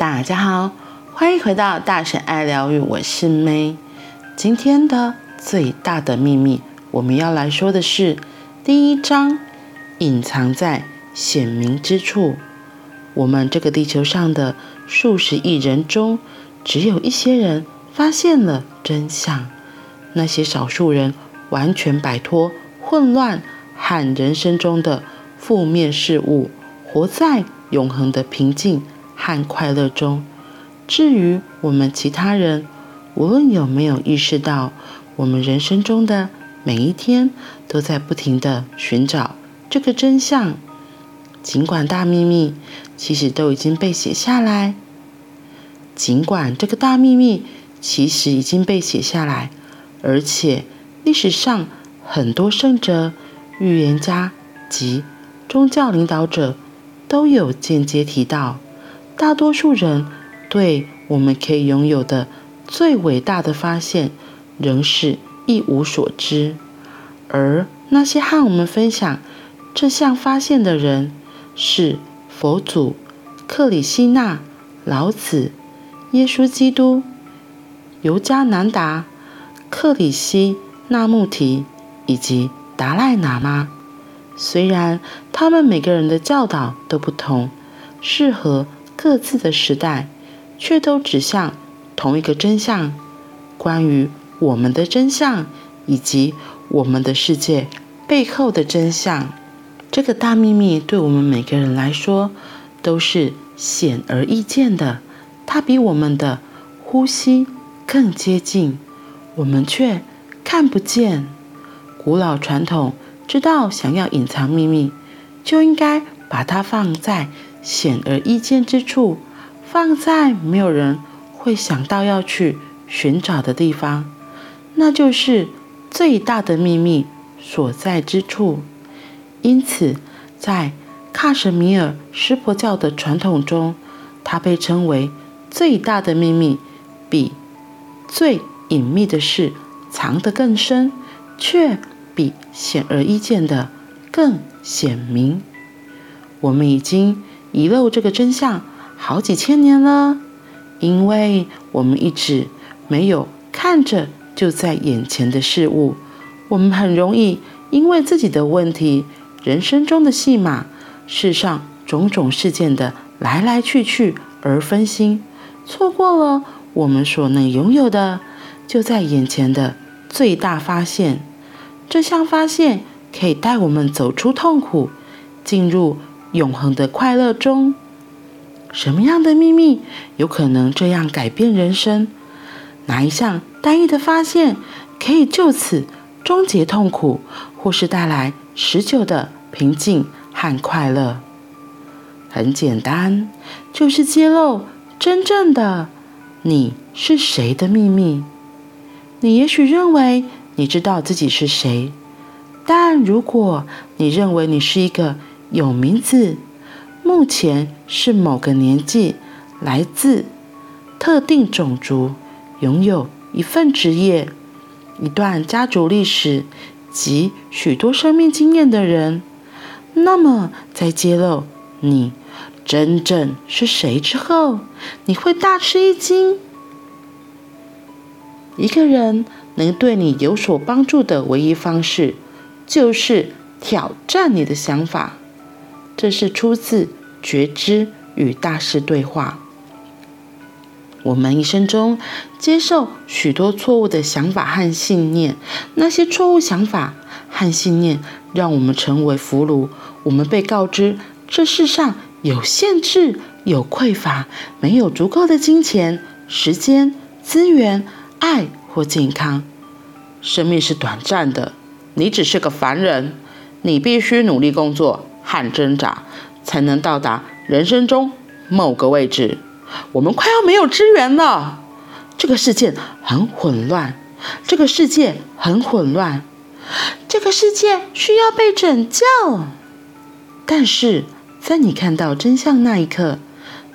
大家好，欢迎回到大神爱疗愈，我是 May。今天的最大的秘密，我们要来说的是第一章：隐藏在显明之处。我们这个地球上的数十亿人中，只有一些人发现了真相。那些少数人完全摆脱混乱和人生中的负面事物，活在永恒的平静和快乐中。至于我们其他人，无论有没有意识到，我们人生中的每一天都在不停地寻找这个真相。尽管大秘密其实都已经被写下来，尽管这个大秘密其实已经被写下来，而且历史上很多圣者、预言家及宗教领导者都有间接提到，大多数人对我们可以拥有的最伟大的发现仍是一无所知，而那些和我们分享这项发现的人。是佛祖、克里希那、老子、耶稣基督、尤加南达、克里希那穆提以及达赖喇嘛。虽然他们每个人的教导都不同，适合各自的时代，却都指向同一个真相：关于我们的真相，以及我们的世界背后的真相。这个大秘密对我们每个人来说都是显而易见的，它比我们的呼吸更接近，我们却看不见。古老传统知道，想要隐藏秘密，就应该把它放在显而易见之处，放在没有人会想到要去寻找的地方，那就是最大的秘密所在之处。因此，在喀什米尔湿婆教的传统中，它被称为最大的秘密，比最隐秘的事藏得更深，却比显而易见的更显明。我们已经遗漏这个真相好几千年了，因为我们一直没有看着就在眼前的事物，我们很容易因为自己的问题。人生中的戏码，世上种种事件的来来去去而分心，错过了我们所能拥有的就在眼前的最大发现。这项发现可以带我们走出痛苦，进入永恒的快乐中。什么样的秘密有可能这样改变人生？哪一项单一的发现可以就此终结痛苦，或是带来持久的平静和快乐，很简单，就是揭露真正的你是谁的秘密。你也许认为你知道自己是谁，但如果你认为你是一个有名字，目前是某个年纪，来自特定种族，拥有一份职业、一段家族历史。及许多生命经验的人，那么在揭露你真正是谁之后，你会大吃一惊。一个人能对你有所帮助的唯一方式，就是挑战你的想法。这是出自《觉知与大师对话》。我们一生中接受许多错误的想法和信念，那些错误想法和信念让我们成为俘虏。我们被告知这世上有限制、有匮乏，没有足够的金钱、时间、资源、爱或健康。生命是短暂的，你只是个凡人，你必须努力工作和挣扎，才能到达人生中某个位置。我们快要没有支援了，这个世界很混乱，这个世界很混乱，这个世界需要被拯救。但是在你看到真相那一刻，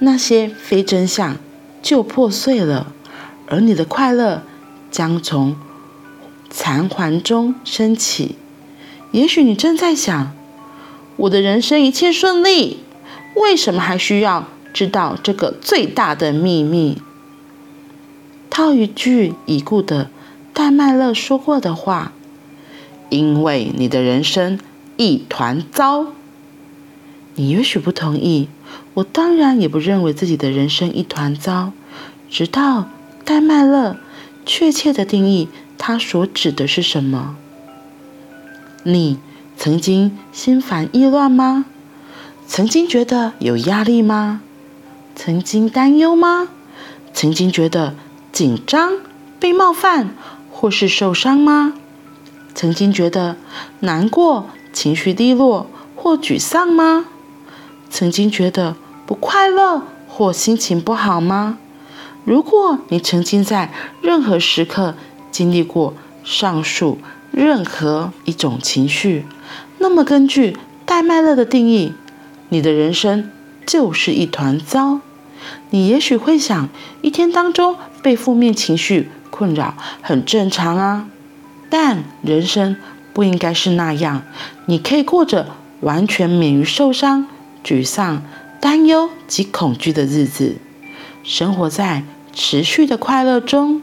那些非真相就破碎了，而你的快乐将从残环中升起。也许你正在想，我的人生一切顺利，为什么还需要知道这个最大的秘密。套一句已故的戴麦勒说过的话：“因为你的人生一团糟。”你也许不同意，我当然也不认为自己的人生一团糟。直到戴麦勒确切的定义他所指的是什么。你曾经心烦意乱吗？曾经觉得有压力吗？曾经担忧吗？曾经觉得紧张、被冒犯或是受伤吗？曾经觉得难过、情绪低落或沮丧吗？曾经觉得不快乐或心情不好吗？如果你曾经在任何时刻经历过上述任何一种情绪，那么根据戴麦勒的定义，你的人生就是一团糟。你也许会想，一天当中被负面情绪困扰很正常啊，但人生不应该是那样。你可以过着完全免于受伤。沮丧、担忧及恐惧的日子，生活在持续的快乐中。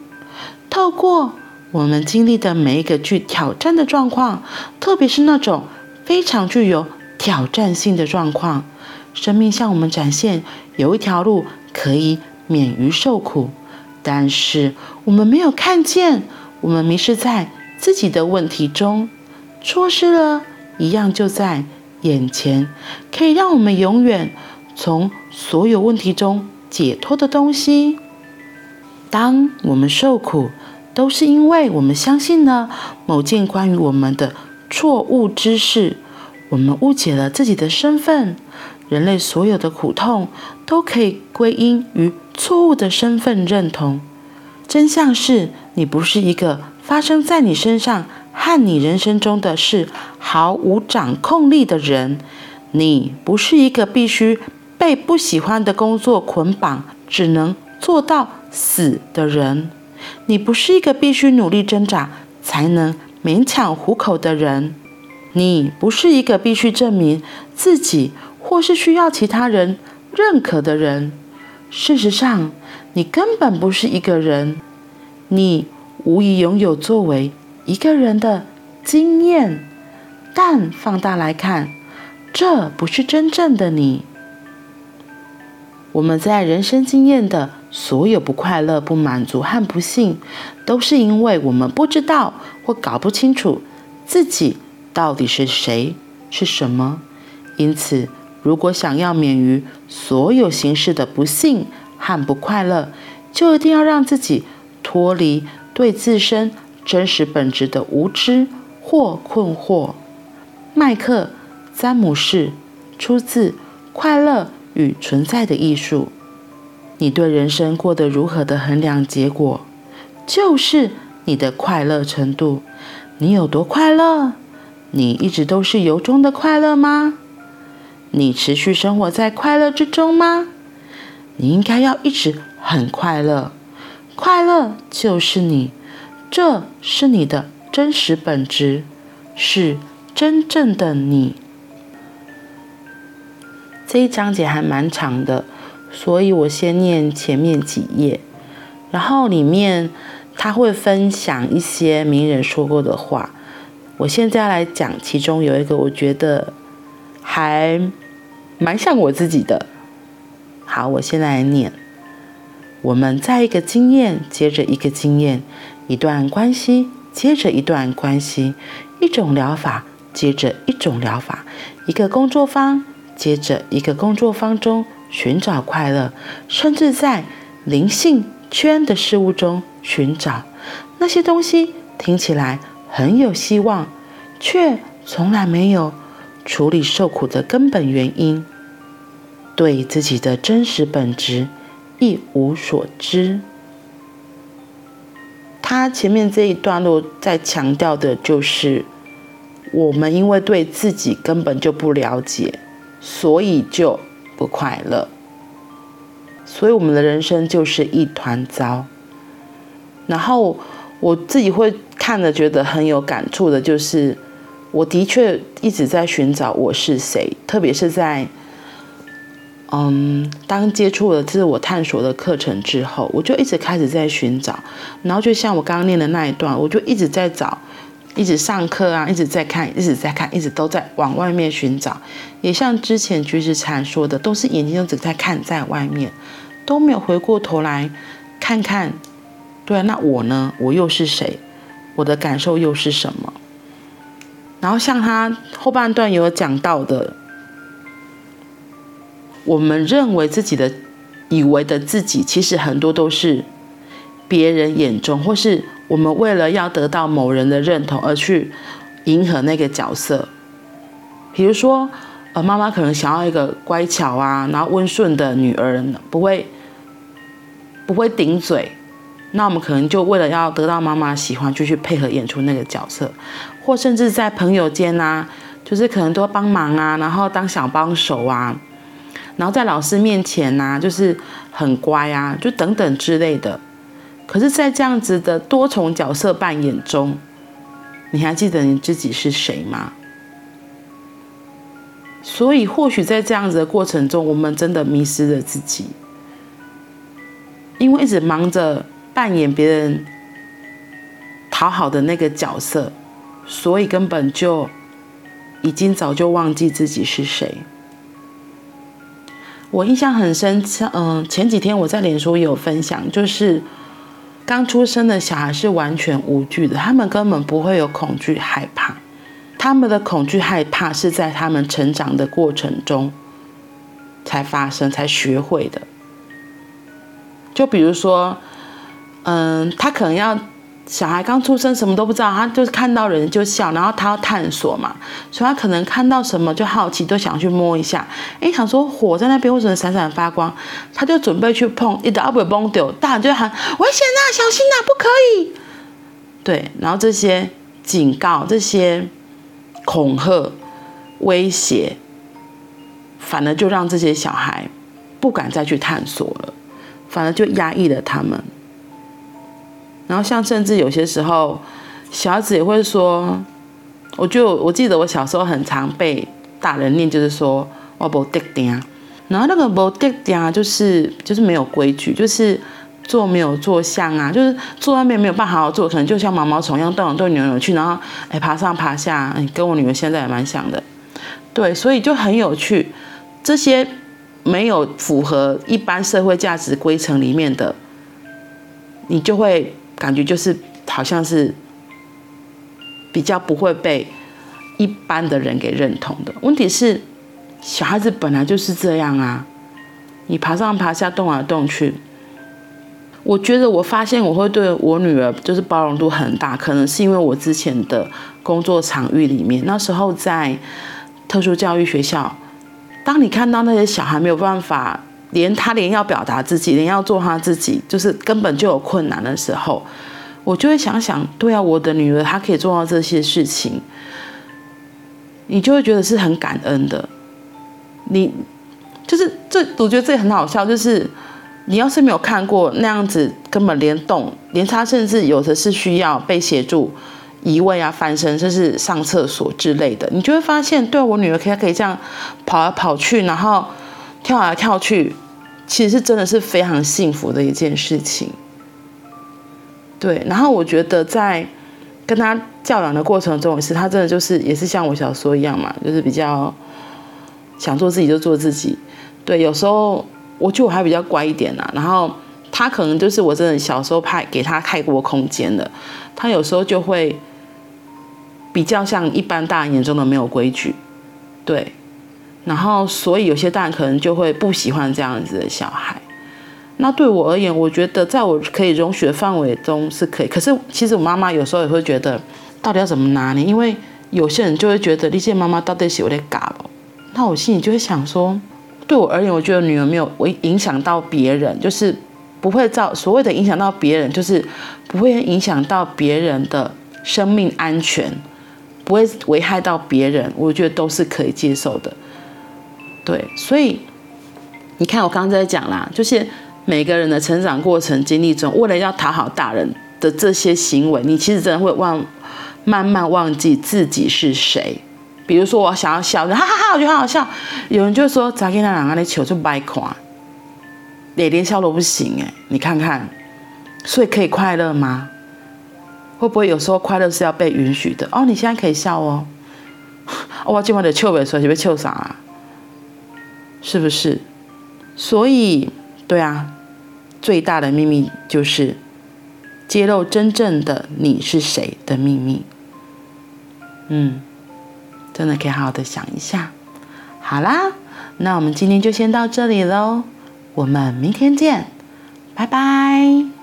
透过我们经历的每一个具挑战的状况，特别是那种非常具有挑战性的状况，生命向我们展现有一条路可以免于受苦。但是我们没有看见，我们迷失在自己的问题中，错失了一样就在。眼前可以让我们永远从所有问题中解脱的东西。当我们受苦，都是因为我们相信了某件关于我们的错误知识，我们误解了自己的身份。人类所有的苦痛都可以归因于错误的身份认同。真相是你不是一个发生在你身上。和你人生中的事毫无掌控力的人，你不是一个必须被不喜欢的工作捆绑，只能做到死的人。你不是一个必须努力挣扎才能勉强糊口的人。你不是一个必须证明自己或是需要其他人认可的人。事实上，你根本不是一个人。你无疑拥有作为。一个人的经验，但放大来看，这不是真正的你。我们在人生经验的所有不快乐、不满足和不幸，都是因为我们不知道或搞不清楚自己到底是谁、是什么。因此，如果想要免于所有形式的不幸和不快乐，就一定要让自己脱离对自身。真实本质的无知或困惑。麦克·詹姆士，出自《快乐与存在的艺术》。你对人生过得如何的衡量结果，就是你的快乐程度。你有多快乐？你一直都是由衷的快乐吗？你持续生活在快乐之中吗？你应该要一直很快乐。快乐就是你。这是你的真实本质，是真正的你。这一章节还蛮长的，所以我先念前面几页，然后里面他会分享一些名人说过的话。我现在来讲，其中有一个我觉得还蛮像我自己的。好，我现在来念。我们在一个经验接着一个经验。一段关系接着一段关系，一种疗法接着一种疗法，一个工作坊接着一个工作坊中寻找快乐，甚至在灵性圈的事物中寻找那些东西，听起来很有希望，却从来没有处理受苦的根本原因，对自己的真实本质一无所知。他前面这一段落在强调的就是，我们因为对自己根本就不了解，所以就不快乐，所以我们的人生就是一团糟。然后我自己会看了觉得很有感触的，就是我的确一直在寻找我是谁，特别是在嗯，当接触了自我探索的课程之后，我就一直开始在寻找，然后就像我刚刚念的那一段，我就一直在找，一直上课啊，一直在看，一直在看，一直都在往外面寻找。也像之前橘子禅说的，都是眼睛都只在看在外面，都没有回过头来看看，对啊，那我呢？我又是谁？我的感受又是什么？然后像他后半段有讲到的。我们认为自己的、以为的自己，其实很多都是别人眼中，或是我们为了要得到某人的认同而去迎合那个角色。比如说，呃，妈妈可能想要一个乖巧啊，然后温顺的女儿，不会不会顶嘴，那我们可能就为了要得到妈妈喜欢，就去配合演出那个角色，或甚至在朋友间啊，就是可能多帮忙啊，然后当小帮手啊。然后在老师面前呐、啊，就是很乖啊，就等等之类的。可是，在这样子的多重角色扮演中，你还记得你自己是谁吗？所以，或许在这样子的过程中，我们真的迷失了自己，因为一直忙着扮演别人讨好的那个角色，所以根本就已经早就忘记自己是谁。我印象很深，嗯，前几天我在脸书有分享，就是刚出生的小孩是完全无惧的，他们根本不会有恐惧害怕，他们的恐惧害怕是在他们成长的过程中才发生、才学会的。就比如说，嗯，他可能要。小孩刚出生，什么都不知道，他就是看到人就笑，然后他要探索嘛，所以他可能看到什么就好奇，都想去摸一下。哎，想说火在那边为什么闪闪发光，他就准备去碰，一打不崩掉，大人就喊危险呐，小心呐，不可以。对，然后这些警告、这些恐吓、威胁，反而就让这些小孩不敢再去探索了，反而就压抑了他们。然后像甚至有些时候，小孩子也会说，我就我记得我小时候很常被大人念，就是说我不得定，然后那个不得定就是就是没有规矩，就是坐没有坐相啊，就是坐外面没有办法好好坐，可能就像毛毛虫一样动来动扭扭去，然后哎爬上爬下，哎跟我女儿现在也蛮像的，对，所以就很有趣，这些没有符合一般社会价值规程里面的，你就会。感觉就是好像是比较不会被一般的人给认同的。问题是，小孩子本来就是这样啊，你爬上爬下，动来动去。我觉得我发现我会对我女儿就是包容度很大，可能是因为我之前的工作场域里面，那时候在特殊教育学校，当你看到那些小孩没有办法。连他连要表达自己，连要做他自己，就是根本就有困难的时候，我就会想想，对啊，我的女儿她可以做到这些事情，你就会觉得是很感恩的。你就是这，我觉得这很好笑，就是你要是没有看过那样子，根本连动，连他甚至有的是需要被协助移位啊、翻身，甚至上厕所之类的，你就会发现，对，我女儿可以可以这样跑来跑去，然后。跳来跳去，其实是真的是非常幸福的一件事情。对，然后我觉得在跟他教养的过程中，也是他真的就是也是像我小时候一样嘛，就是比较想做自己就做自己。对，有时候我觉得我还比较乖一点呐，然后他可能就是我真的小时候派给他太过空间了，他有时候就会比较像一般大人眼中的没有规矩，对。然后，所以有些大人可能就会不喜欢这样子的小孩。那对我而言，我觉得在我可以容许的范围中是可以。可是，其实我妈妈有时候也会觉得，到底要怎么拿呢？因为有些人就会觉得，这些妈妈到底是有点嘎了。那我心里就会想说，对我而言，我觉得女儿没有会影响到别人，就是不会造所谓的影响到别人，就是不会影响到别人的生命安全，不会危害到别人。我觉得都是可以接受的。对，所以你看，我刚刚在讲啦，就是每个人的成长过程经历中，为了要讨好大人的这些行为，你其实真的会忘，慢慢忘记自己是谁。比如说我想要笑，哈哈哈，我觉得好好笑。有人就说，咋跟那两个的球就掰垮，连连笑都不行哎，你看看，所以可以快乐吗？会不会有时候快乐是要被允许的？哦，你现在可以笑哦。我今晚的笑尾说，是不是笑啥啊？是不是？所以，对啊，最大的秘密就是揭露真正的你是谁的秘密。嗯，真的可以好好的想一下。好啦，那我们今天就先到这里喽，我们明天见，拜拜。